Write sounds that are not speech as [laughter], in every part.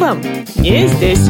вам не здесь.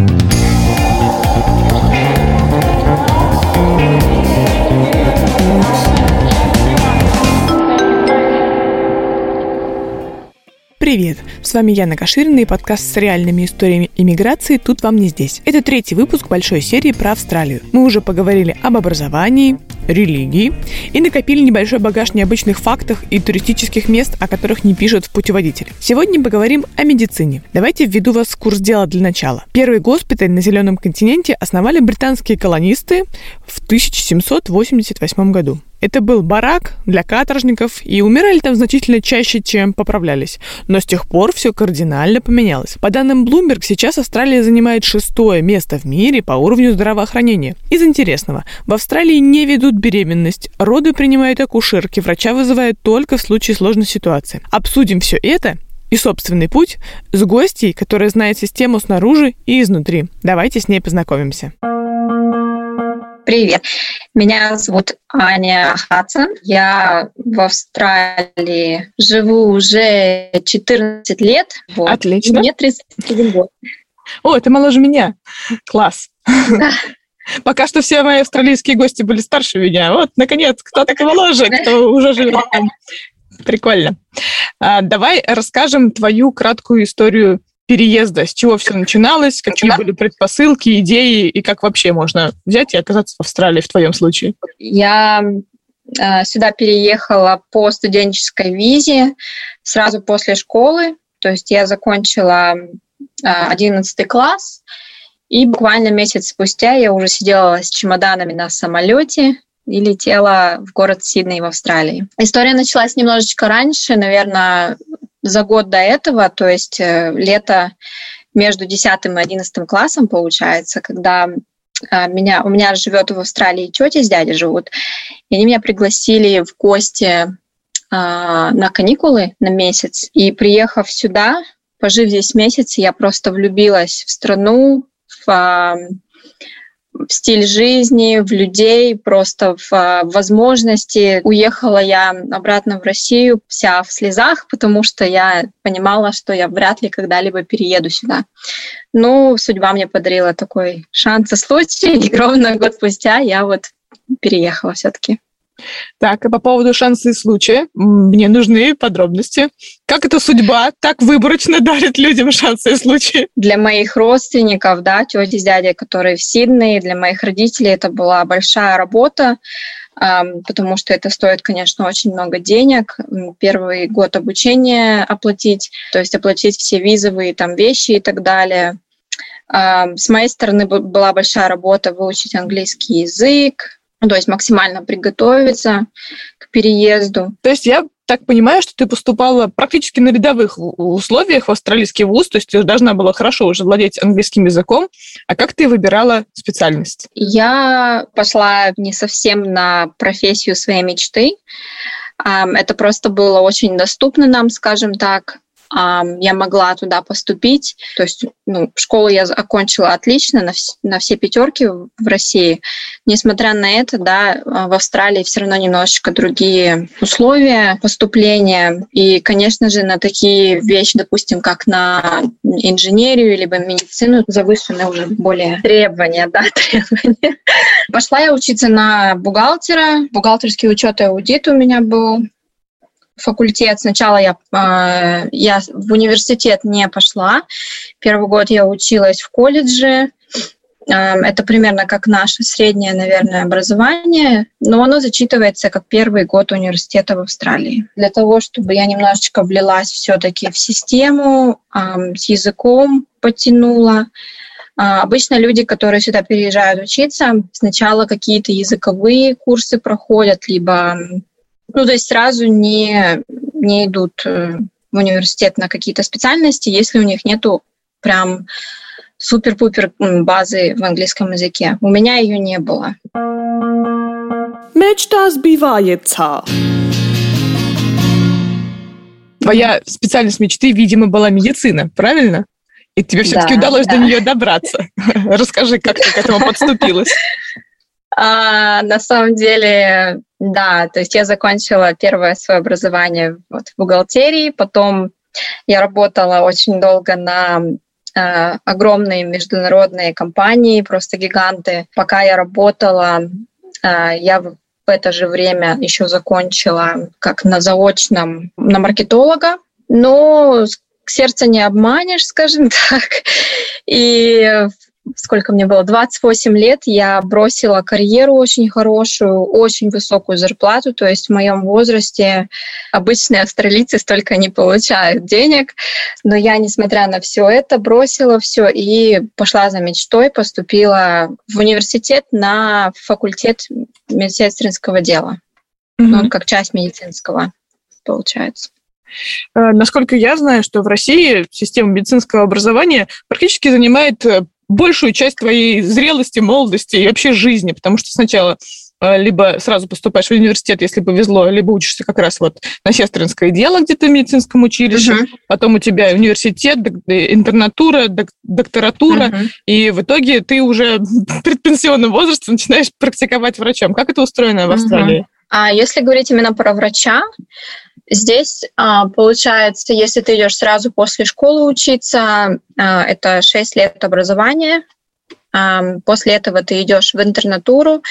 Привет! С вами Яна Каширина и подкаст с реальными историями иммиграции «Тут вам не здесь». Это третий выпуск большой серии про Австралию. Мы уже поговорили об образовании, религии и накопили небольшой багаж необычных фактов и туристических мест, о которых не пишут в путеводителе. Сегодня поговорим о медицине. Давайте введу вас в курс дела для начала. Первый госпиталь на Зеленом континенте основали британские колонисты в 1788 году. Это был барак для каторжников, и умирали там значительно чаще, чем поправлялись. Но с тех пор все кардинально поменялось. По данным Bloomberg, сейчас Австралия занимает шестое место в мире по уровню здравоохранения. Из интересного, в Австралии не ведут беременность, роды принимают акушерки, врача вызывают только в случае сложной ситуации. Обсудим все это и собственный путь с гостьей, которая знает систему снаружи и изнутри. Давайте с ней познакомимся. Привет. Меня зовут Аня Хадсон. Я в Австралии живу уже 14 лет. Вот. Отлично. Мне 31 год. О, ты моложе меня. Класс. Да. [laughs] Пока что все мои австралийские гости были старше меня. Вот, наконец, кто так моложе, кто уже живет там. Прикольно. А, давай расскажем твою краткую историю переезда, с чего все начиналось, какие были предпосылки, идеи и как вообще можно взять и оказаться в Австралии в твоем случае? Я э, сюда переехала по студенческой визе сразу после школы, то есть я закончила э, 11 класс, и буквально месяц спустя я уже сидела с чемоданами на самолете и летела в город Сидней в Австралии. История началась немножечко раньше, наверное, за год до этого, то есть э, лето между 10 и 11 классом получается, когда э, меня, у меня живет в Австралии тетя с дядей живут, и они меня пригласили в гости э, на каникулы на месяц. И приехав сюда, пожив здесь месяц, я просто влюбилась в страну, в в стиль жизни, в людей, просто в а, возможности. Уехала я обратно в Россию вся в слезах, потому что я понимала, что я вряд ли когда-либо перееду сюда. Ну, судьба мне подарила такой шанс и случай, [laughs] и ровно год спустя я вот переехала все-таки. Так, и по поводу шанса и случая, мне нужны подробности. Как эта судьба так выборочно [laughs] дарит людям шансы и случаи? Для моих родственников, да, тети с дядей, которые в Сиднее, для моих родителей это была большая работа, потому что это стоит, конечно, очень много денег. Первый год обучения оплатить, то есть оплатить все визовые там вещи и так далее. С моей стороны была большая работа выучить английский язык, то есть максимально приготовиться к переезду. То есть я так понимаю, что ты поступала практически на рядовых условиях в австралийский вуз, то есть ты должна была хорошо уже владеть английским языком. А как ты выбирала специальность? Я пошла не совсем на профессию своей мечты. Это просто было очень доступно нам, скажем так я могла туда поступить. То есть ну, школу я окончила отлично, на, вс- на все пятерки в России. Несмотря на это, да, а, в Австралии все равно немножечко другие условия поступления. И, конечно же, на такие вещи, допустим, как на инженерию либо медицину, завышены уже более требования, да, [laughs] требования. Пошла я учиться на бухгалтера. Бухгалтерский учет и аудит у меня был факультет. Сначала я, э, я в университет не пошла. Первый год я училась в колледже. Э, это примерно как наше среднее, наверное, образование, но оно зачитывается как первый год университета в Австралии. Для того, чтобы я немножечко влилась все-таки в систему, э, с языком потянула, Обычно люди, которые сюда переезжают учиться, сначала какие-то языковые курсы проходят, либо ну, то есть сразу не, не идут э, в университет на какие-то специальности, если у них нету прям супер-пупер базы в английском языке. У меня ее не было. Мечта сбивается. Твоя специальность мечты, видимо, была медицина, правильно? И тебе все-таки да, удалось да. до нее добраться. [laughs] Расскажи, как ты к этому подступилась. [laughs] А, на самом деле, да, то есть я закончила первое свое образование вот в бухгалтерии, потом я работала очень долго на э, огромные международные компании, просто гиганты. Пока я работала, э, я в это же время еще закончила как на заочном, на маркетолога, но сердце не обманешь, скажем [laughs] так. И сколько мне было, 28 лет, я бросила карьеру очень хорошую, очень высокую зарплату, то есть в моем возрасте обычные австралийцы столько не получают денег, но я, несмотря на все это, бросила все и пошла за мечтой, поступила в университет на факультет медсестринского дела, mm-hmm. ну, как часть медицинского, получается. Э, насколько я знаю, что в России система медицинского образования практически занимает э, большую часть твоей зрелости, молодости и вообще жизни, потому что сначала э, либо сразу поступаешь в университет, если повезло, либо учишься как раз вот на сестринское дело где-то в медицинском училище, uh-huh. потом у тебя университет, интернатура, докторатура, uh-huh. и в итоге ты уже [laughs] в предпенсионном возрасте начинаешь практиковать врачом. Как это устроено в Австралии? Uh-huh. А если говорить именно про врача, Здесь, а, получается, если ты идешь сразу после школы учиться, а, это 6 лет образования. А, после этого ты идешь в интернатуру,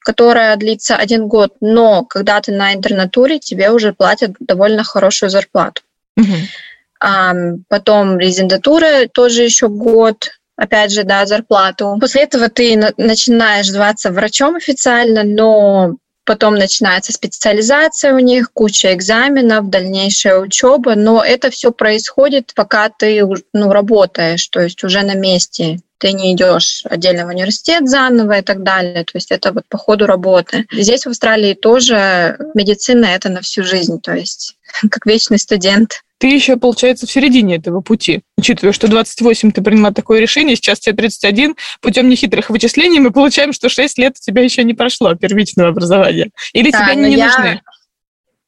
которая длится один год, но когда ты на интернатуре, тебе уже платят довольно хорошую зарплату. Угу. Потом резидентура тоже еще год, опять же, да, зарплату. После этого ты начинаешь зваться врачом официально, но потом начинается специализация у них, куча экзаменов, дальнейшая учеба, но это все происходит, пока ты ну, работаешь, то есть уже на месте. Ты не идешь отдельно в университет заново и так далее. То есть это вот по ходу работы. Здесь в Австралии тоже медицина это на всю жизнь, то есть [laughs] как вечный студент. Ты еще, получается, в середине этого пути. Учитывая, что 28 ты приняла такое решение, сейчас тебе 31, путем нехитрых вычислений мы получаем, что 6 лет у тебя еще не прошло первичного образования. Или да, тебе не я... нужны?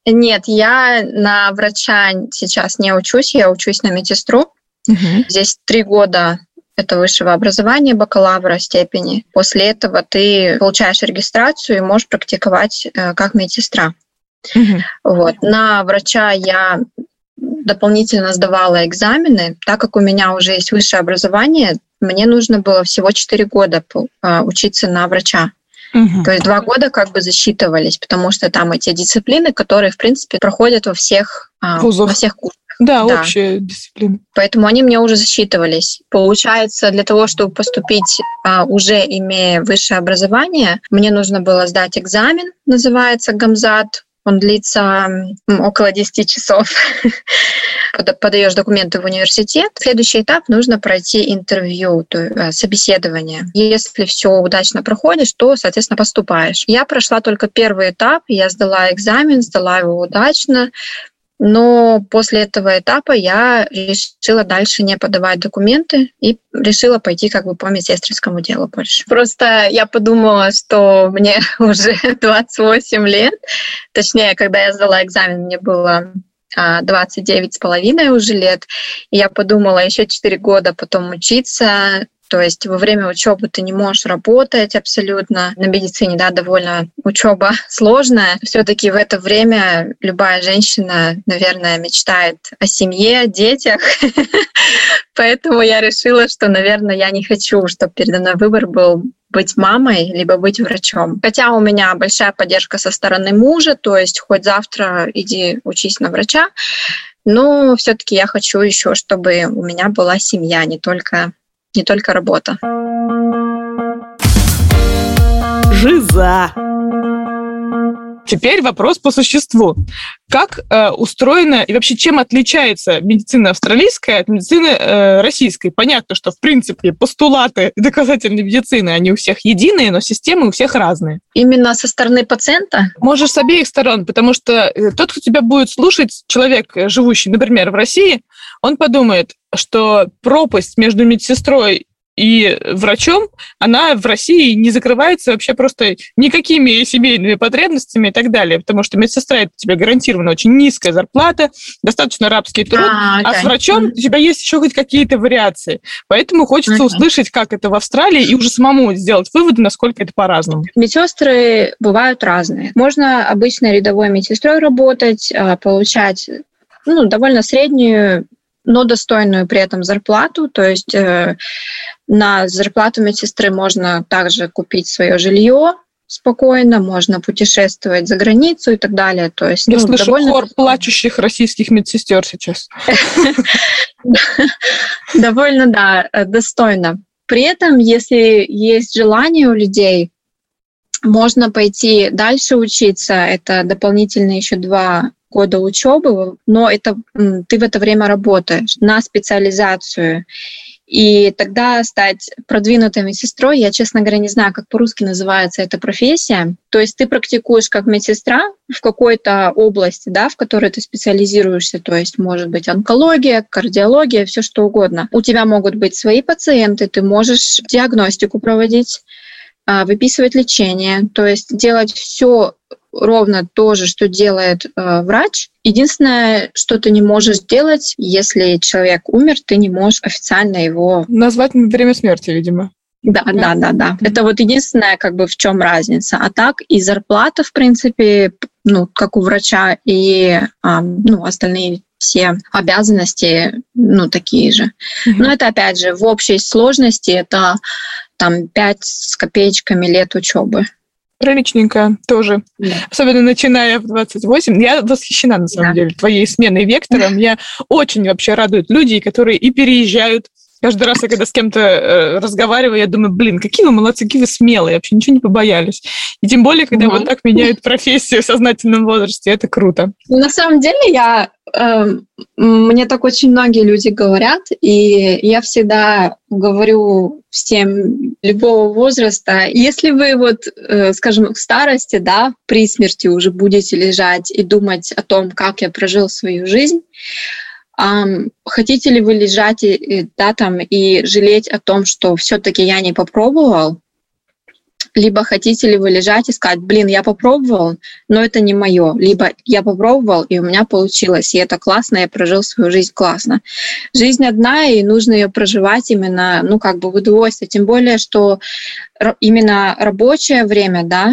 Нет, я на врача сейчас не учусь, я учусь на медсестру. Угу. Здесь три года это высшего образования, бакалавра степени. После этого ты получаешь регистрацию и можешь практиковать э, как медсестра. Угу. Вот. На врача я дополнительно сдавала экзамены, так как у меня уже есть высшее образование, мне нужно было всего 4 года а, учиться на врача. Угу. То есть два года как бы засчитывались, потому что там эти дисциплины, которые, в принципе, проходят во всех, а, во всех курсах. Да, да, общая дисциплина. Поэтому они мне уже засчитывались. Получается, для того, чтобы поступить, а, уже имея высшее образование, мне нужно было сдать экзамен, называется ГАМЗАТ, он длится около 10 часов. [laughs] Подаешь документы в университет. Следующий этап нужно пройти интервью, то есть э, собеседование. Если все удачно проходишь, то, соответственно, поступаешь. Я прошла только первый этап, я сдала экзамен, сдала его удачно, но после этого этапа я решила дальше не подавать документы и решила пойти как бы по медсестринскому делу больше. Просто я подумала, что мне [laughs] уже 28 лет, точнее, когда я сдала экзамен, мне было 29 а, с половиной уже лет. И я подумала, еще 4 года потом учиться, то есть во время учебы ты не можешь работать абсолютно. На медицине, да, довольно учеба [laughs] сложная. Все-таки в это время любая женщина, наверное, мечтает о семье, о детях. [laughs] Поэтому я решила, что, наверное, я не хочу, чтобы передо мной выбор был быть мамой, либо быть врачом. Хотя у меня большая поддержка со стороны мужа, то есть хоть завтра иди учись на врача, но все-таки я хочу еще, чтобы у меня была семья, не только не только работа. Жиза. Теперь вопрос по существу. Как э, устроена и вообще чем отличается медицина австралийская от медицины э, российской? Понятно, что в принципе постулаты доказательной медицины, они у всех единые, но системы у всех разные. Именно со стороны пациента? Можешь с обеих сторон, потому что э, тот, кто тебя будет слушать, человек, э, живущий, например, в России, он подумает, что пропасть между медсестрой и врачом, она в России не закрывается вообще просто никакими семейными потребностями и так далее, потому что медсестра это тебе гарантированно очень низкая зарплата, достаточно рабский труд, а, а с врачом у тебя есть еще хоть какие-то вариации. Поэтому хочется услышать, как это в Австралии, и уже самому сделать выводы, насколько это по-разному. Медсестры бывают разные. Можно обычно рядовой медсестрой работать, а, получать ну, довольно среднюю но достойную при этом зарплату. То есть э, на зарплату медсестры можно также купить свое жилье, спокойно, можно путешествовать за границу и так далее. То есть, Я ну, слышу довольно... хор плачущих российских медсестер сейчас. [laughs] Довольно, да, достойно. При этом, если есть желание у людей, можно пойти дальше учиться. Это дополнительные еще два года учебы, но это ты в это время работаешь на специализацию. И тогда стать продвинутой медсестрой, я, честно говоря, не знаю, как по-русски называется эта профессия. То есть ты практикуешь как медсестра в какой-то области, да, в которой ты специализируешься, то есть может быть онкология, кардиология, все что угодно. У тебя могут быть свои пациенты, ты можешь диагностику проводить, а, выписывать лечение, то есть делать все ровно то же, что делает э, врач. Единственное, что ты не можешь делать, если человек умер, ты не можешь официально его... Назвать время смерти, видимо. Да, да, да, да. Это вот единственное, как бы в чем разница. А так и зарплата, в принципе, ну, как у врача, и а, ну, остальные все обязанности, ну, такие же. Mm-hmm. Но это, опять же, в общей сложности это там 5 с копеечками лет учебы приличненькая тоже. Да. Особенно начиная в 28. Я восхищена, на самом да. деле, твоей сменой вектора. Меня очень вообще радуют люди, которые и переезжают, Каждый раз, я когда с кем-то э, разговариваю, я думаю, блин, какие вы молодцы, какие вы смелые, вообще ничего не побоялись. И тем более, когда mm-hmm. вот так меняют профессию в сознательном возрасте, это круто. На самом деле, я, э, мне так очень многие люди говорят, и я всегда говорю всем любого возраста, если вы вот, э, скажем, в старости, да, при смерти уже будете лежать и думать о том, как я прожил свою жизнь, хотите ли вы лежать и, да, там, и жалеть о том, что все-таки я не попробовал? Либо хотите ли вы лежать и сказать, блин, я попробовал, но это не мое. Либо я попробовал, и у меня получилось, и это классно, я прожил свою жизнь классно. Жизнь одна, и нужно ее проживать именно, ну, как бы в удовольствие. Тем более, что именно рабочее время, да,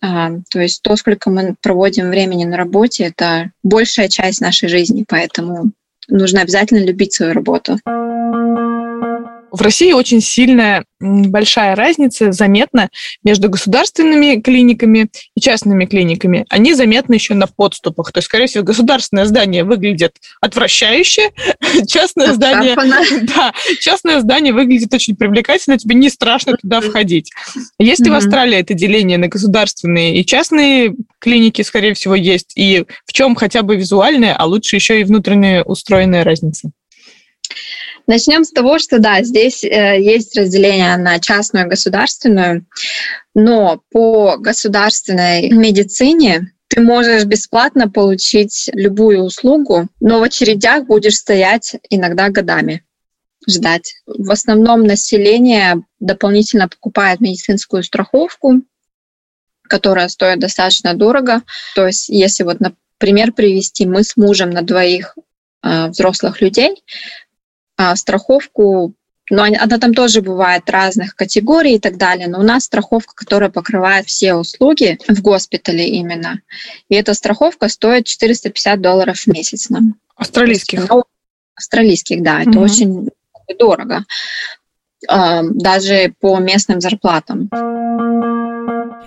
а, то есть то, сколько мы проводим времени на работе, это большая часть нашей жизни, поэтому нужно обязательно любить свою работу. В России очень сильная большая разница заметна между государственными клиниками и частными клиниками. Они заметны еще на подступах. То есть, скорее всего, государственное здание выглядит отвращающе, [laughs] частное здание, [laughs] да, частное здание выглядит очень привлекательно, тебе не страшно туда входить. Есть ли в Австралии это деление на государственные и частные клиники, скорее всего, есть? И в чем хотя бы визуальная, а лучше еще и внутренняя устроенная разница? Начнем с того, что да, здесь э, есть разделение на частную и государственную, но по государственной медицине ты можешь бесплатно получить любую услугу, но в очередях будешь стоять иногда годами ждать. В основном население дополнительно покупает медицинскую страховку, которая стоит достаточно дорого. То есть, если вот, например, привести, мы с мужем на двоих э, взрослых людей страховку но она там тоже бывает разных категорий и так далее, но у нас страховка, которая покрывает все услуги в госпитале именно. И эта страховка стоит 450 долларов в месяц нам. Австралийских? Ну, австралийских, да, это угу. очень дорого. А, даже по местным зарплатам.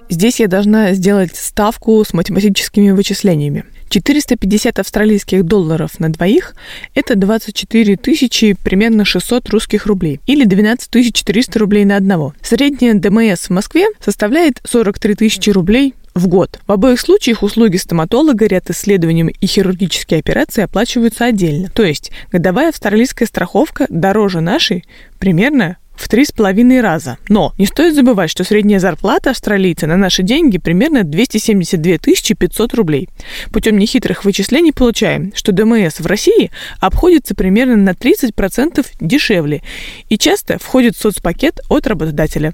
Здесь я должна сделать ставку с математическими вычислениями. 450 австралийских долларов на двоих – это 24 тысячи примерно 600 русских рублей или 12 400 рублей на одного. Средняя ДМС в Москве составляет 43 тысячи рублей в год. В обоих случаях услуги стоматолога, ряд исследований и хирургические операции оплачиваются отдельно. То есть годовая австралийская страховка дороже нашей примерно в три с половиной раза. Но не стоит забывать, что средняя зарплата австралийца на наши деньги примерно 272 500 рублей. Путем нехитрых вычислений получаем, что ДМС в России обходится примерно на 30% дешевле и часто входит в соцпакет от работодателя.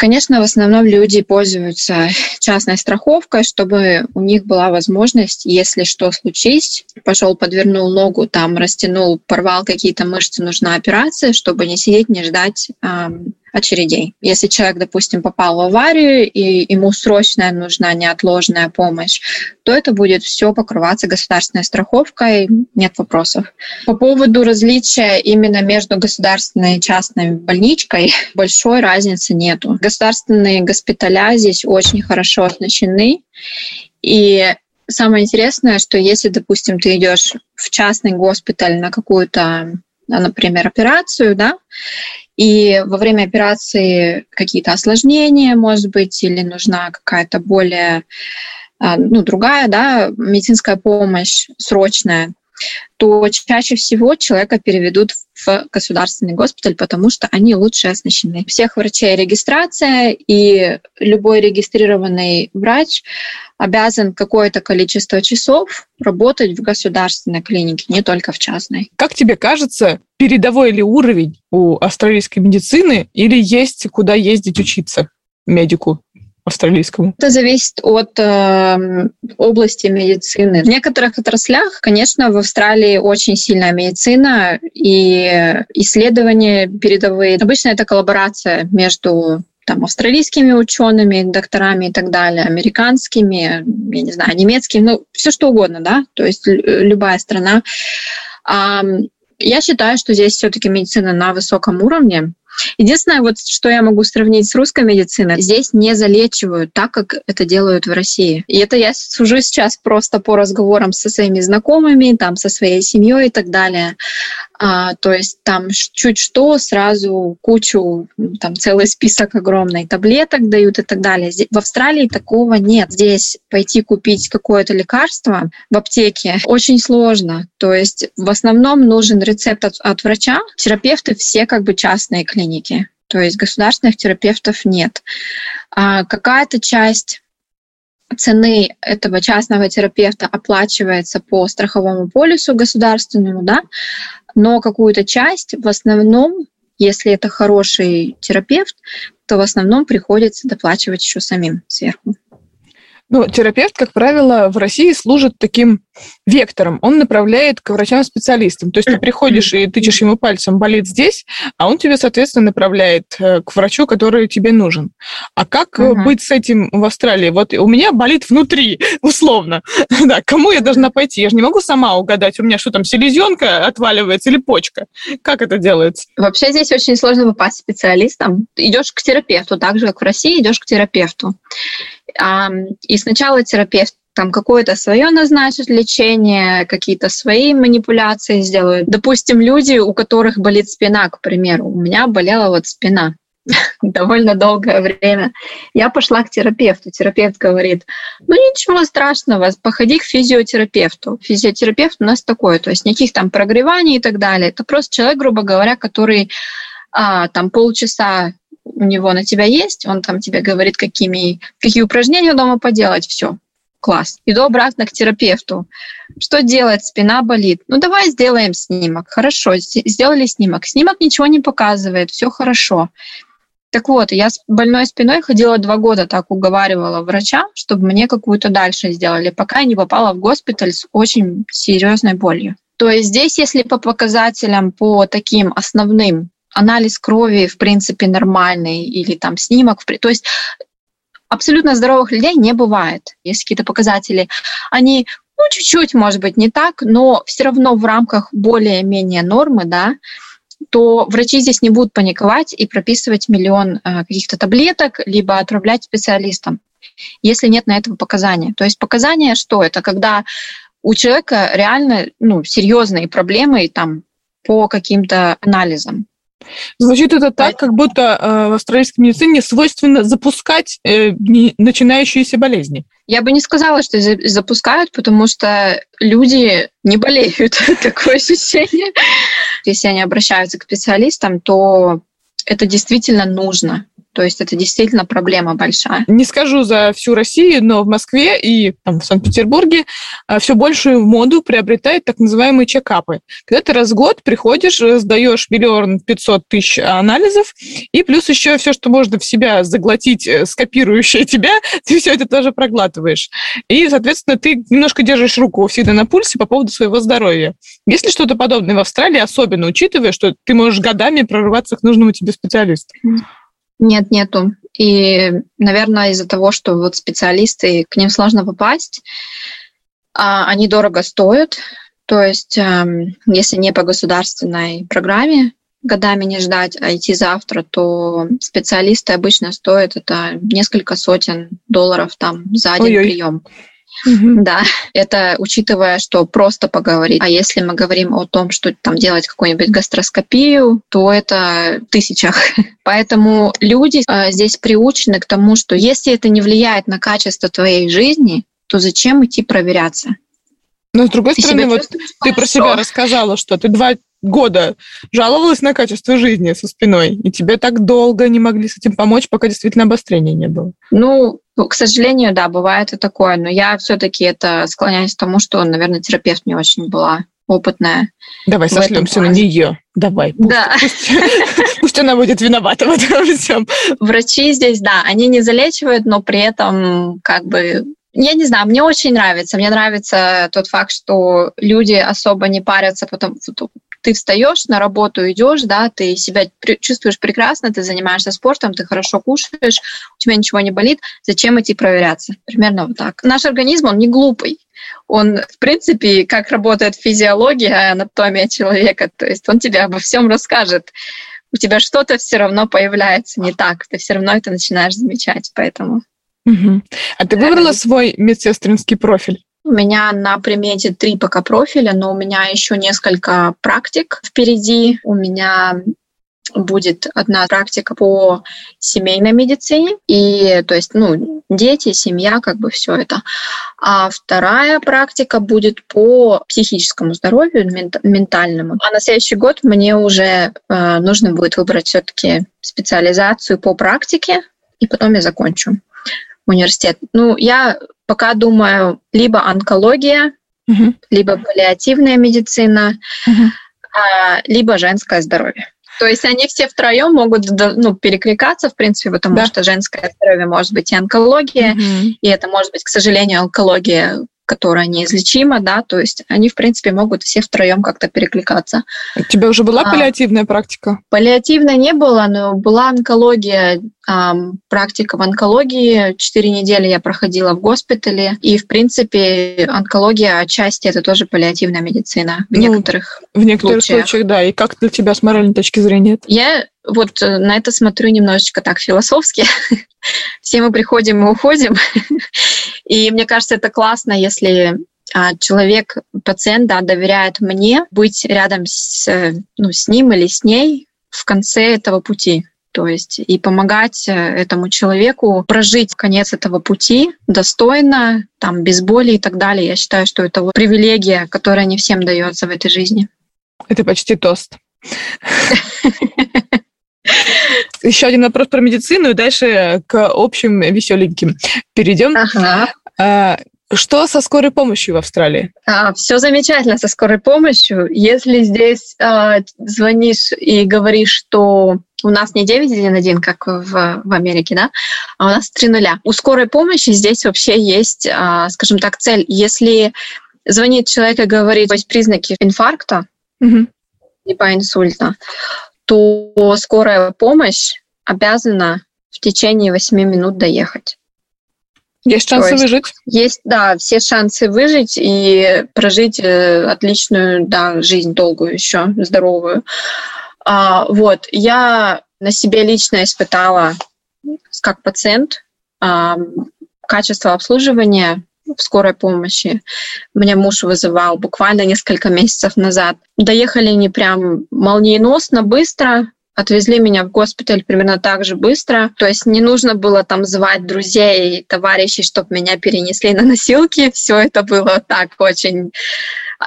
Конечно, в основном люди пользуются частной страховкой, чтобы у них была возможность, если что случись, пошел, подвернул ногу, там растянул, порвал какие-то мышцы, нужна операция, чтобы не сидеть, не ждать очередей. Если человек, допустим, попал в аварию и ему срочная нужна неотложная помощь, то это будет все покрываться государственной страховкой, нет вопросов. По поводу различия именно между государственной и частной больничкой [laughs] большой разницы нету. Государственные госпиталя здесь очень хорошо оснащены, и самое интересное, что если, допустим, ты идешь в частный госпиталь на какую-то, например, операцию, да, и во время операции какие-то осложнения, может быть, или нужна какая-то более, а, ну, другая, да, медицинская помощь срочная, то чаще всего человека переведут в государственный госпиталь, потому что они лучше оснащены. Всех врачей регистрация, и любой регистрированный врач обязан какое-то количество часов работать в государственной клинике, не только в частной. Как тебе кажется, передовой ли уровень у австралийской медицины или есть куда ездить учиться медику? Австралийскому? Это зависит от э, области медицины. В некоторых отраслях, конечно, в Австралии очень сильная медицина и исследования передовые. Обычно это коллаборация между там, австралийскими учеными, докторами и так далее, американскими, я не знаю, немецкими, ну, все что угодно, да, то есть любая страна. Я считаю, что здесь все-таки медицина на высоком уровне. Единственное, вот что я могу сравнить с русской медициной, здесь не залечивают так, как это делают в России. И это я сужу сейчас просто по разговорам со своими знакомыми, там, со своей семьей и так далее. А, то есть там чуть что, сразу кучу, там целый список огромный таблеток дают и так далее. В Австралии такого нет. Здесь пойти купить какое-то лекарство в аптеке очень сложно. То есть в основном нужен рецепт от, от врача. Терапевты все как бы частные клиники клиники. То есть государственных терапевтов нет. А какая-то часть цены этого частного терапевта оплачивается по страховому полису государственному, да, но какую-то часть в основном, если это хороший терапевт, то в основном приходится доплачивать еще самим сверху. Ну, терапевт, как правило, в России служит таким вектором. Он направляет к врачам-специалистам. То есть ты приходишь и тычешь ему пальцем, болит здесь, а он тебе, соответственно, направляет э, к врачу, который тебе нужен. А как uh-huh. быть с этим в Австралии? Вот у меня болит внутри, [laughs] условно. [laughs] да, кому я должна пойти? Я же не могу сама угадать, у меня что там, селезенка отваливается или почка? Как это делается? Вообще здесь очень сложно попасть специалистом. Идешь к терапевту, так же, как в России, идешь к терапевту. И сначала терапевт там какое-то свое назначит лечение, какие-то свои манипуляции сделают. Допустим, люди, у которых болит спина, к примеру. У меня болела вот спина [laughs] довольно долгое время. Я пошла к терапевту. Терапевт говорит, ну ничего страшного, походи к физиотерапевту. Физиотерапевт у нас такой, то есть никаких там прогреваний и так далее. Это просто человек, грубо говоря, который а, там полчаса у него на тебя есть, он там тебе говорит, какими, какие упражнения дома поделать, все, класс. Иду обратно к терапевту. Что делать? Спина болит. Ну, давай сделаем снимок. Хорошо, сделали снимок. Снимок ничего не показывает, все хорошо. Так вот, я с больной спиной ходила два года, так уговаривала врача, чтобы мне какую-то дальше сделали, пока я не попала в госпиталь с очень серьезной болью. То есть здесь, если по показателям, по таким основным анализ крови, в принципе, нормальный, или там снимок. То есть абсолютно здоровых людей не бывает. Есть какие-то показатели. Они ну, чуть-чуть, может быть, не так, но все равно в рамках более-менее нормы, да, то врачи здесь не будут паниковать и прописывать миллион э, каких-то таблеток, либо отправлять специалистам, если нет на этого показания. То есть показания что? Это когда у человека реально ну, серьезные проблемы там, по каким-то анализам. Звучит это так, как будто э, в австралийской медицине свойственно запускать э, начинающиеся болезни. Я бы не сказала, что запускают, потому что люди не болеют. [laughs] Такое ощущение. Если они обращаются к специалистам, то это действительно нужно. То есть это действительно проблема большая. Не скажу за всю Россию, но в Москве и там, в Санкт-Петербурге а, все большую моду приобретают так называемые чекапы. Когда ты раз в год приходишь, сдаешь миллион пятьсот тысяч анализов, и плюс еще все, что можно в себя заглотить, э, скопирующее тебя, [laughs] ты все это тоже проглатываешь. И, соответственно, ты немножко держишь руку всегда на пульсе по поводу своего здоровья. Есть ли что-то подобное в Австралии, особенно учитывая, что ты можешь годами прорываться к нужному тебе специалисту? Нет, нету. И, наверное, из-за того, что вот специалисты, к ним сложно попасть, а, они дорого стоят. То есть, эм, если не по государственной программе, годами не ждать, а идти завтра, то специалисты обычно стоят это несколько сотен долларов там за один Ой-ой. прием. Угу. Да, [laughs] это учитывая, что просто поговорить. А если мы говорим о том, что там делать какую-нибудь гастроскопию, то это в тысячах. [laughs] Поэтому люди э, здесь приучены к тому, что если это не влияет на качество твоей жизни, то зачем идти проверяться? Но с другой ты стороны, вот ты про себя рассказала, что ты два года жаловалась на качество жизни со спиной, и тебе так долго не могли с этим помочь, пока действительно обострения не было. Ну, к сожалению, да, бывает и такое, но я все-таки это склоняюсь к тому, что, наверное, терапевт не очень была опытная. Давай сошлемся на нее. Давай. Пусть, да. Пусть, [laughs] пусть она будет виновата в этом всем. Врачи здесь, да, они не залечивают, но при этом как бы я не знаю, мне очень нравится. Мне нравится тот факт, что люди особо не парятся, потом ты встаешь на работу, идешь, да, ты себя чувствуешь прекрасно, ты занимаешься спортом, ты хорошо кушаешь, у тебя ничего не болит, зачем идти проверяться? Примерно вот так. Наш организм, он не глупый. Он, в принципе, как работает физиология, анатомия человека, то есть он тебе обо всем расскажет. У тебя что-то все равно появляется не так, ты все равно это начинаешь замечать, поэтому Угу. А ты выбрала свой медсестринский профиль? У меня на примете три пока профиля, но у меня еще несколько практик впереди. У меня будет одна практика по семейной медицине, и то есть, ну, дети, семья, как бы все это. А вторая практика будет по психическому здоровью, ментальному. А на следующий год мне уже э, нужно будет выбрать все-таки специализацию по практике, и потом я закончу университет. Ну, я пока думаю либо онкология, угу. либо паллиативная медицина, угу. либо женское здоровье. То есть они все втроем могут ну, перекликаться, в принципе, потому да. что женское здоровье может быть и онкология, угу. и это может быть, к сожалению, онкология которая неизлечима, да, то есть они, в принципе, могут все втроем как-то перекликаться. У тебя уже была а, паллиативная практика? Паллиативная не было, но была онкология, а, практика в онкологии. Четыре недели я проходила в госпитале, и, в принципе, онкология отчасти это тоже паллиативная медицина в ну, некоторых В некоторых случаях. случаях, да. И как для тебя с моральной точки зрения? Я вот э, на это смотрю немножечко так философски. [laughs] Все мы приходим и уходим. [laughs] И мне кажется, это классно, если а, человек, пациент, да, доверяет мне быть рядом с, ну, с ним или с ней в конце этого пути. То есть и помогать э, этому человеку прожить конец этого пути достойно, там, без боли и так далее. Я считаю, что это вот привилегия, которая не всем дается в этой жизни. Это почти тост. Еще один вопрос про медицину, и дальше к общим веселеньким перейдем. Ага. А, что со скорой помощью в Австралии? А, все замечательно со скорой помощью. Если здесь а, звонишь и говоришь, что у нас не 911, как в, в Америке, да, а у нас 3 нуля. У скорой помощи здесь вообще есть, а, скажем так, цель. Если звонит человек и говорит, есть признаки инфаркта, угу. либо инсульта, то скорая помощь обязана в течение 8 минут доехать. Есть шансы есть, выжить? Есть, да, все шансы выжить и прожить э, отличную, да, жизнь долгую еще, здоровую. А, вот, я на себе лично испытала, как пациент, а, качество обслуживания в скорой помощи. Мне муж вызывал буквально несколько месяцев назад. Доехали не прям молниеносно, быстро, отвезли меня в госпиталь примерно так же быстро. То есть не нужно было там звать друзей, товарищей, чтобы меня перенесли на носилки. Все это было так очень...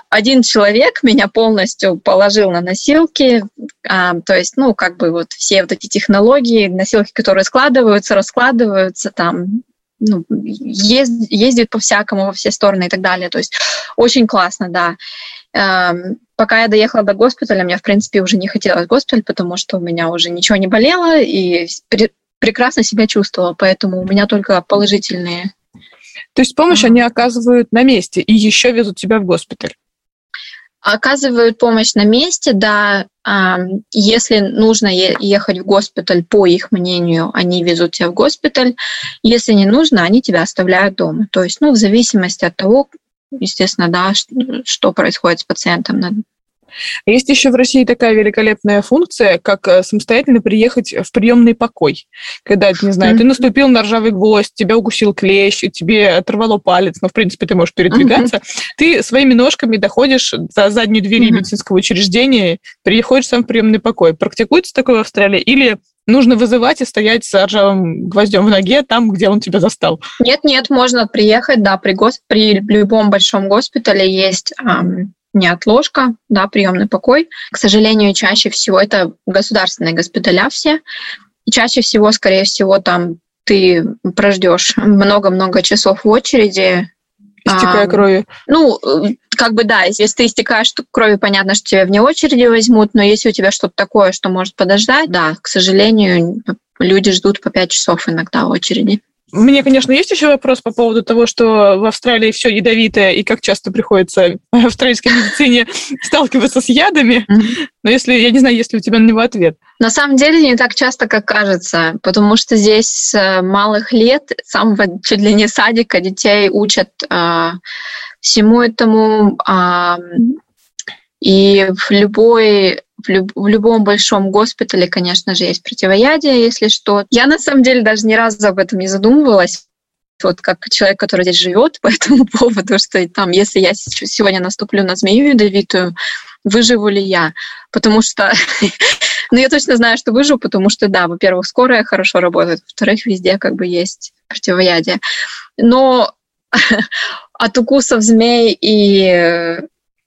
Один человек меня полностью положил на носилки, а, то есть, ну, как бы вот все вот эти технологии, носилки, которые складываются, раскладываются, там ну, ездит, ездит по-всякому во все стороны и так далее. То есть очень классно, да. Пока я доехала до госпиталя, мне, в принципе, уже не хотелось госпиталь, потому что у меня уже ничего не болело, и прекрасно себя чувствовала, поэтому у меня только положительные. То есть помощь они оказывают на месте и еще везут тебя в госпиталь? оказывают помощь на месте, да. Если нужно ехать в госпиталь, по их мнению, они везут тебя в госпиталь. Если не нужно, они тебя оставляют дома. То есть, ну, в зависимости от того, естественно, да, что происходит с пациентом есть еще в России такая великолепная функция, как э, самостоятельно приехать в приемный покой. Когда, не знаю, mm-hmm. ты наступил на ржавый гвоздь, тебя укусил клещ, тебе оторвало палец, но, в принципе, ты можешь передвигаться. Mm-hmm. Ты своими ножками доходишь за заднюю дверь mm-hmm. медицинского учреждения, приходишь сам в приемный покой. Практикуется такое в Австралии? Или нужно вызывать и стоять с ржавым гвоздем в ноге там, где он тебя застал. Нет, нет, можно приехать, да, при, гос... при любом большом госпитале есть эм, неотложка, да, приемный покой. К сожалению, чаще всего это государственные госпиталя все. И чаще всего, скорее всего, там ты прождешь много-много часов в очереди, Истекая а, кровью. Ну, как бы да, если ты истекаешь кровью, понятно, что тебя вне очереди возьмут, но если у тебя что-то такое, что может подождать, да, к сожалению, люди ждут по 5 часов иногда очереди. Мне, конечно, есть еще вопрос по поводу того, что в Австралии все ядовитое, и как часто приходится [laughs] в австралийской медицине сталкиваться с ядами. Но если, я не знаю, есть ли у тебя на него ответ. На самом деле не так часто, как кажется, потому что здесь с малых лет, с самого чуть ли не садика, детей учат э, всему этому, э, и в любой в, люб, в любом большом госпитале, конечно же, есть противоядие, если что. Я на самом деле даже ни разу об этом не задумывалась вот как человек, который здесь живет [laughs] по этому поводу, что там, если я сегодня наступлю на змею ядовитую, выживу ли я? Потому что, [laughs] ну, я точно знаю, что выживу, потому что, да, во-первых, скорая хорошо работает, во-вторых, везде как бы есть противоядие. Но [laughs] от укусов змей и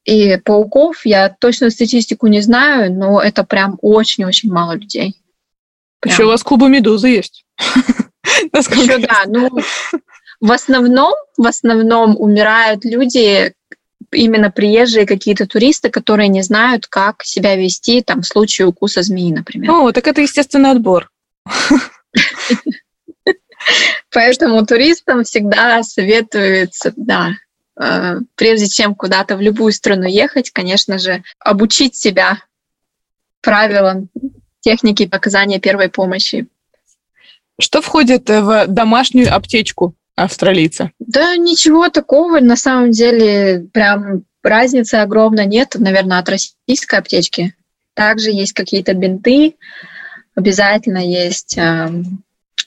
и пауков я точную статистику не знаю, но это прям очень-очень мало людей. Прям. Еще у вас клубы медузы есть. [laughs] Еще, да, ну, в основном, в основном умирают люди, именно приезжие какие-то туристы, которые не знают, как себя вести там в случае укуса змеи, например. О, так это естественный отбор. [laughs] Поэтому туристам всегда советуется, да, прежде чем куда-то в любую страну ехать, конечно же, обучить себя правилам техники оказания первой помощи. Что входит в домашнюю аптечку австралийца? Да ничего такого, на самом деле, прям разницы огромной нет, наверное, от российской аптечки. Также есть какие-то бинты, обязательно есть э,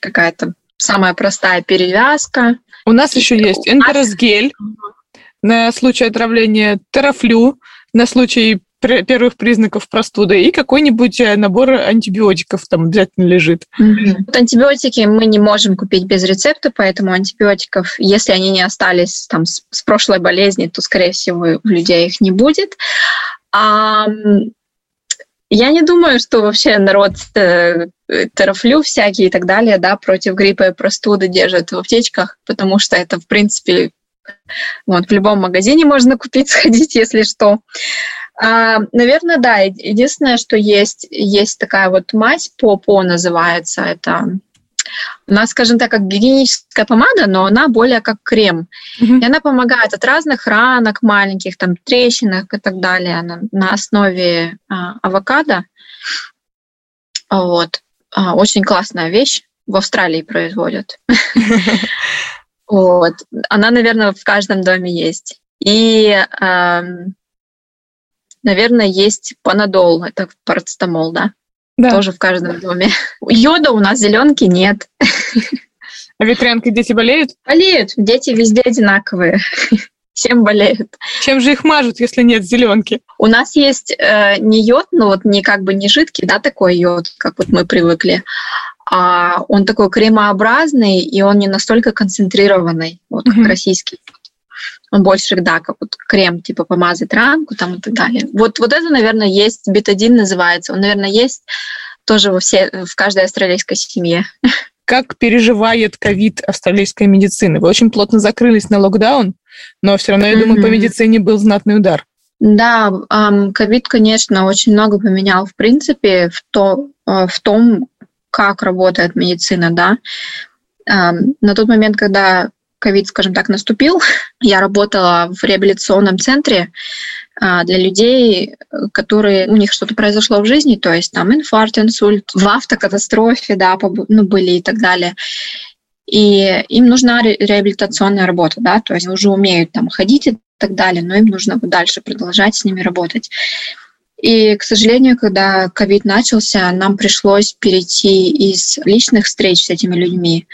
какая-то самая простая перевязка. У нас еще есть энтеросгель, на случай отравления терафлю, на случай первых признаков простуды и какой-нибудь э, набор антибиотиков там обязательно лежит. Mm-hmm. Антибиотики мы не можем купить без рецепта, поэтому антибиотиков, если они не остались там с, с прошлой болезни, то, скорее всего, у людей их не будет. А, я не думаю, что вообще народ э, терафлю всякие и так далее, да, против гриппа и простуды держит в аптечках, потому что это, в принципе, вот, в любом магазине можно купить, [laughs] сходить, если что. А, наверное, да. Единственное, что есть, есть такая вот мазь, ПОПО называется. Это у нас, скажем так, как гигиеническая помада, но она более как крем. Mm-hmm. И она помогает от разных ранок маленьких, там, трещинок и так далее. Она на основе а, авокадо. Вот. А, очень классная вещь. В Австралии производят. [laughs] Вот. Она, наверное, в каждом доме есть. И, э, наверное, есть панадол, это парацетамол, да? Да. Тоже в каждом доме. Йода у нас зеленки нет. А ветрянкой дети болеют? Болеют. Дети везде одинаковые. Всем болеют. Чем же их мажут, если нет зеленки? У нас есть э, не йод, но вот не как бы не жидкий, да, такой йод, как вот мы привыкли, а он такой кремообразный, и он не настолько концентрированный, вот как mm-hmm. российский. Он больше, да, как вот крем, типа помазать ранку там и так далее. Вот, вот это, наверное, есть, бетадин называется. Он, наверное, есть тоже во все, в каждой австралийской семье. Как переживает ковид австралийская медицина? Вы очень плотно закрылись на локдаун, но все равно, я mm-hmm. думаю, по медицине был знатный удар. Да, ковид, конечно, очень много поменял, в принципе, в, то, э, в том, как работает медицина, да. На тот момент, когда ковид, скажем так, наступил, [laughs] я работала в реабилитационном центре а, для людей, которые у них что-то произошло в жизни, то есть там инфаркт, инсульт, в автокатастрофе, да, ну, были и так далее. И им нужна реабилитационная работа, да, то есть уже умеют там ходить и так далее, но им нужно дальше продолжать с ними работать. И, к сожалению, когда ковид начался, нам пришлось перейти из личных встреч с этими людьми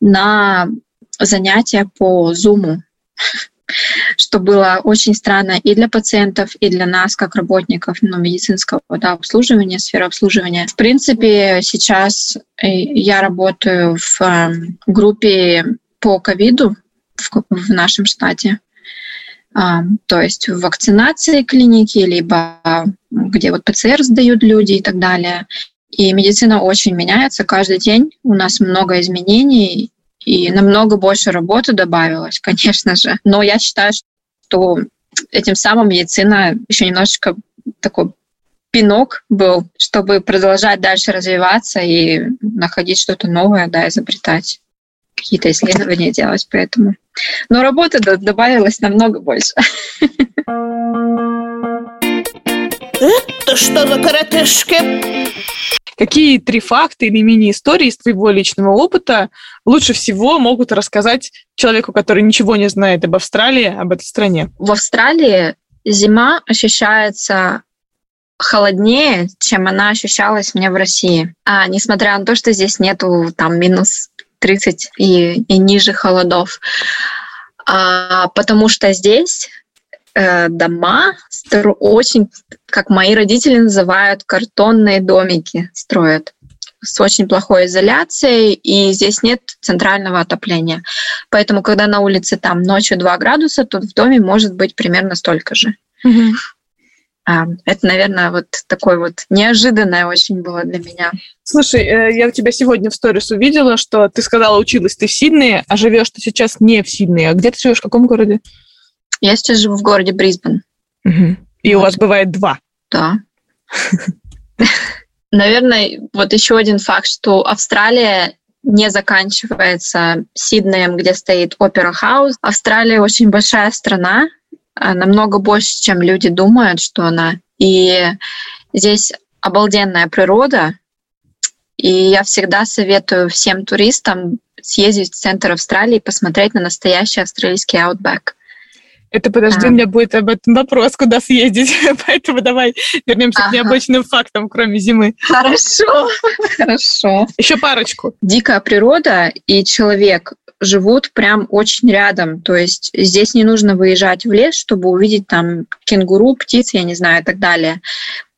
на занятия по Zoom, [laughs] что было очень странно и для пациентов, и для нас, как работников ну, медицинского да, обслуживания, сферы обслуживания. В принципе, сейчас э, я работаю в эм, группе по ковиду в нашем штате. То есть в вакцинации клиники, либо где вот ПЦР сдают люди и так далее. И медицина очень меняется каждый день. У нас много изменений, и намного больше работы добавилось, [laughs] конечно же. Но я считаю, что этим самым медицина еще немножечко такой пинок был, чтобы продолжать дальше развиваться и находить что-то новое, да, изобретать, какие-то исследования делать поэтому. Но работы добавилось намного больше. Это что за коротышки? Какие три факта или мини-истории из твоего личного опыта лучше всего могут рассказать человеку, который ничего не знает об Австралии, об этой стране? В Австралии зима ощущается холоднее, чем она ощущалась мне в России. А несмотря на то, что здесь нету там минус 30 и, и ниже холодов. А, потому что здесь э, дома очень, как мои родители называют, картонные домики строят с очень плохой изоляцией, и здесь нет центрального отопления. Поэтому, когда на улице там ночью 2 градуса, то в доме может быть примерно столько же. Mm-hmm. А, это, наверное, вот такое вот неожиданное очень было для меня. Слушай, э, я у тебя сегодня в сторис увидела, что ты сказала, училась ты в Сиднее, а живешь ты сейчас не в Сиднее. А где ты живешь, в каком городе? Я сейчас живу в городе Брисбен. Угу. И вот. у вас бывает два? Да. [laughs] Наверное, вот еще один факт, что Австралия не заканчивается Сиднеем, где стоит Опера Хаус. Австралия очень большая страна, намного больше, чем люди думают, что она. И здесь обалденная природа. И я всегда советую всем туристам съездить в центр Австралии и посмотреть на настоящий австралийский outback. Это подожди, а. у меня будет об этом вопрос, куда съездить. [laughs] Поэтому давай вернемся ага. к необычным фактам, кроме зимы. Хорошо, хорошо. Еще парочку. Дикая природа и человек живут прям очень рядом. То есть здесь не нужно выезжать в лес, чтобы увидеть там кенгуру, птиц, я не знаю, и так далее.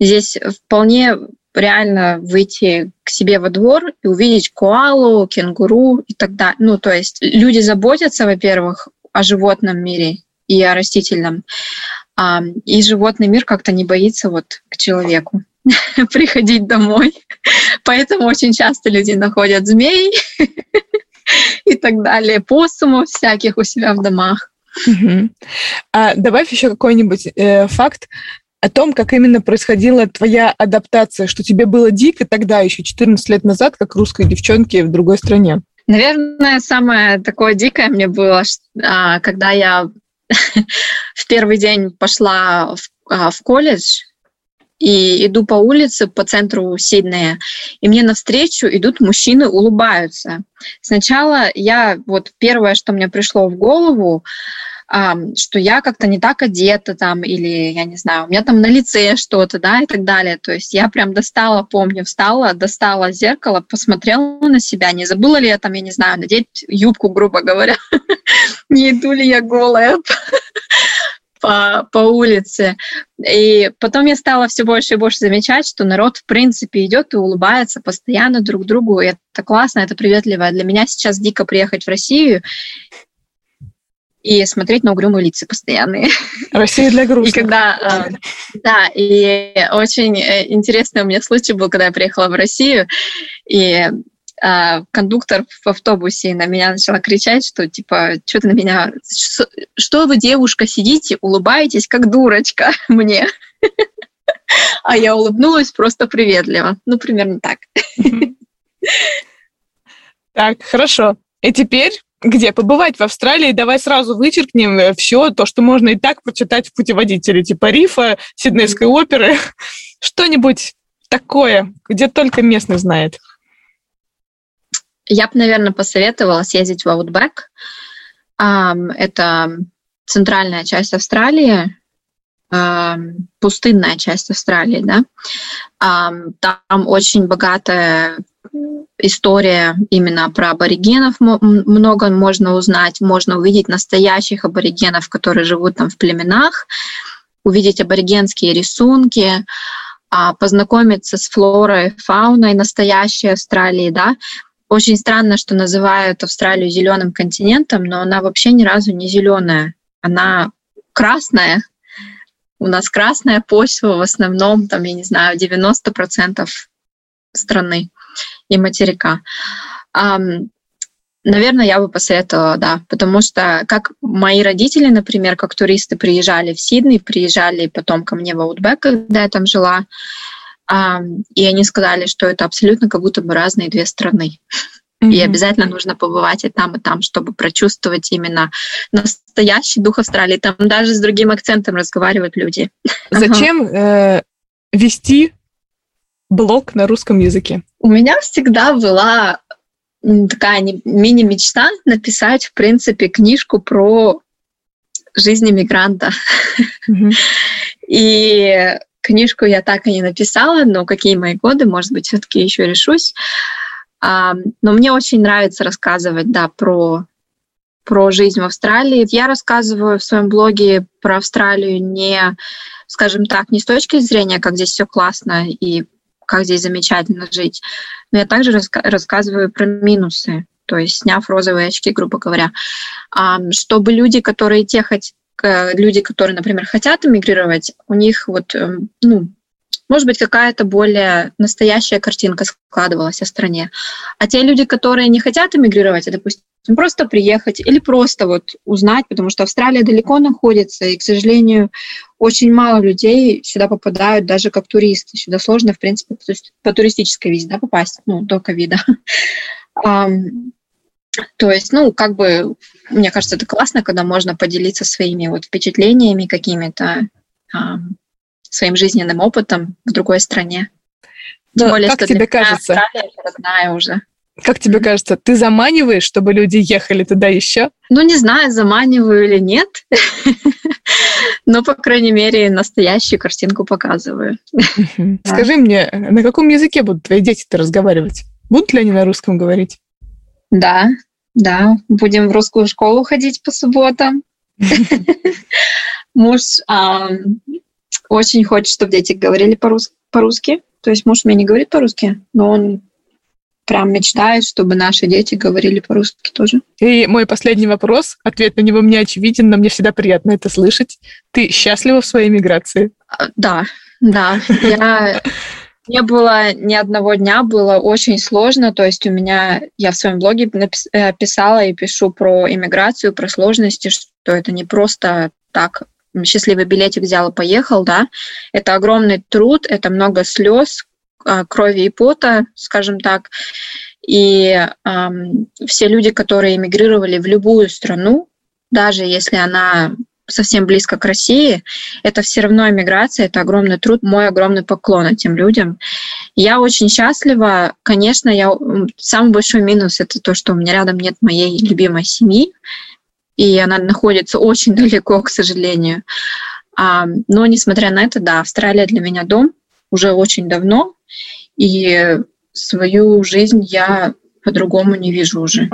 Здесь вполне реально выйти к себе во двор и увидеть коалу, кенгуру и так далее. Ну, то есть люди заботятся, во-первых, о животном мире и о растительном. И животный мир как-то не боится вот к человеку [laughs] приходить домой. Поэтому очень часто люди находят змей [laughs] и так далее, посумов всяких у себя в домах. Угу. А добавь еще какой-нибудь э, факт о том, как именно происходила твоя адаптация, что тебе было дико тогда, еще 14 лет назад, как русской девчонке в другой стране. Наверное, самое такое дикое мне было, а, когда я [laughs] в первый день пошла в, а, в колледж, и иду по улице, по центру Сиднея, и мне навстречу идут мужчины, улыбаются. Сначала я, вот первое, что мне пришло в голову, что я как-то не так одета там, или, я не знаю, у меня там на лице что-то, да, и так далее. То есть я прям достала, помню, встала, достала зеркало, посмотрела на себя, не забыла ли я там, я не знаю, надеть юбку, грубо говоря, [laughs] не иду ли я голая [laughs] по, по улице. И потом я стала все больше и больше замечать, что народ, в принципе, идет и улыбается постоянно друг другу. И это классно, это приветливо. Для меня сейчас дико приехать в Россию и смотреть на угрюмые лица постоянные. Россия для [laughs] грустных. И когда, э, да, и очень э, интересный у меня случай был, когда я приехала в Россию, и а, кондуктор в автобусе на меня начала кричать, что типа, что ты на меня, что вы, девушка, сидите, улыбаетесь, как дурочка [laughs] мне. А я улыбнулась просто приветливо. Ну, примерно так. Так, хорошо. И теперь где побывать в Австралии. Давай сразу вычеркнем э, все то, что можно и так прочитать в путеводителе, типа рифа, Сиднейской оперы, [laughs] что-нибудь такое, где только местный знает. Я бы, наверное, посоветовала съездить в Outback. Это центральная часть Австралии, пустынная часть Австралии, да. Там очень богатая история именно про аборигенов много можно узнать, можно увидеть настоящих аборигенов, которые живут там в племенах, увидеть аборигенские рисунки, а, познакомиться с флорой, фауной настоящей Австралии, да. Очень странно, что называют Австралию зеленым континентом, но она вообще ни разу не зеленая. Она красная. У нас красная почва в основном, там, я не знаю, 90% страны и материка. Наверное, я бы посоветовала, да, потому что как мои родители, например, как туристы приезжали в Сидней, приезжали потом ко мне в Аутбек, когда я там жила, и они сказали, что это абсолютно как будто бы разные две страны. Mm-hmm. И обязательно нужно побывать и там, и там, чтобы прочувствовать именно настоящий дух Австралии. Там даже с другим акцентом разговаривают люди. Зачем э, вести блог на русском языке? У меня всегда была такая мини-мечта написать, в принципе, книжку про жизнь иммигранта. Mm-hmm. И книжку я так и не написала, но какие мои годы, может быть, все-таки еще решусь. А, но мне очень нравится рассказывать, да, про про жизнь в Австралии. Я рассказываю в своем блоге про Австралию не, скажем так, не с точки зрения, как здесь все классно и как здесь замечательно жить. Но я также раска- рассказываю про минусы, то есть сняв розовые очки, грубо говоря, чтобы люди, которые те хоть люди, которые, например, хотят эмигрировать, у них вот, эм, ну, может быть, какая-то более настоящая картинка складывалась о стране. А те люди, которые не хотят эмигрировать, а, допустим, просто приехать или просто вот узнать, потому что Австралия далеко находится, и, к сожалению, очень мало людей сюда попадают даже как туристы. Сюда сложно, в принципе, по туристической визе да, попасть, ну, до ковида. [laughs] То есть, ну, как бы, мне кажется, это классно, когда можно поделиться своими вот впечатлениями какими-то, своим жизненным опытом в другой стране. Тем более, как тебе кажется? Австралия родная уже. Как тебе кажется, ты заманиваешь, чтобы люди ехали туда еще? Ну, не знаю, заманиваю или нет. [laughs] Но, по крайней мере, настоящую картинку показываю. [laughs] Скажи мне, на каком языке будут твои дети-то разговаривать? Будут ли они на русском говорить? Да, да. Будем в русскую школу ходить по субботам. [laughs] Муж очень хочет, чтобы дети говорили по-русски. То есть муж мне не говорит по-русски, но он прям мечтает, чтобы наши дети говорили по-русски тоже. И мой последний вопрос, ответ на него мне очевиден, но мне всегда приятно это слышать. Ты счастлива в своей миграции? А, да, да. Я не было ни одного дня, было очень сложно. То есть у меня, я в своем блоге э, писала и пишу про иммиграцию, про сложности, что это не просто так счастливый билетик взял и поехал, да. Это огромный труд, это много слез, крови и пота, скажем так. И эм, все люди, которые эмигрировали в любую страну, даже если она совсем близко к России, это все равно эмиграция, это огромный труд, мой огромный поклон этим людям. Я очень счастлива. Конечно, я, самый большой минус это то, что у меня рядом нет моей любимой семьи, и она находится очень [laughs] далеко, к сожалению. А, но несмотря на это, да, Австралия для меня дом уже очень давно, и свою жизнь я по-другому не вижу уже.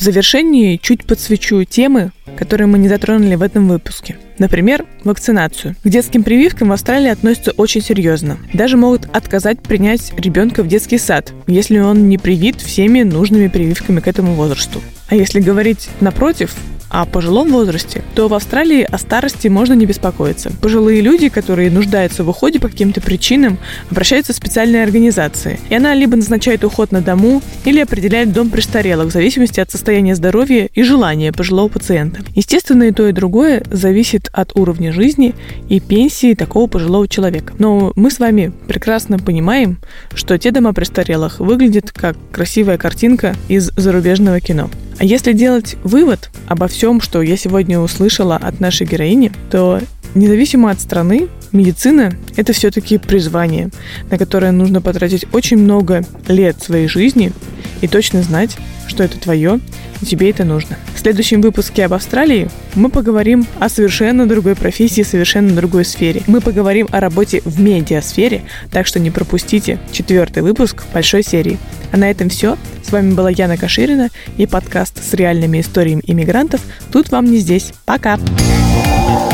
В завершении чуть подсвечу темы, которые мы не затронули в этом выпуске. Например, вакцинацию. К детским прививкам в Австралии относятся очень серьезно. Даже могут отказать принять ребенка в детский сад, если он не привит всеми нужными прививками к этому возрасту. А если говорить напротив, о пожилом возрасте, то в Австралии о старости можно не беспокоиться. Пожилые люди, которые нуждаются в уходе по каким-то причинам, обращаются в специальные организации. И она либо назначает уход на дому, или определяет дом престарелых в зависимости от состояния здоровья и желания пожилого пациента. Естественно, и то, и другое зависит от уровня жизни и пенсии такого пожилого человека. Но мы с вами прекрасно понимаем, что те дома престарелых выглядят как красивая картинка из зарубежного кино. А если делать вывод обо всем, что я сегодня услышала от нашей героини, то независимо от страны, медицина – это все-таки призвание, на которое нужно потратить очень много лет своей жизни и точно знать, что это твое, и тебе это нужно. В следующем выпуске об Австралии мы поговорим о совершенно другой профессии, совершенно другой сфере. Мы поговорим о работе в медиасфере, так что не пропустите четвертый выпуск большой серии. А на этом все. С вами была Яна Каширина и подкаст с реальными историями иммигрантов. Тут вам не здесь. Пока! Пока!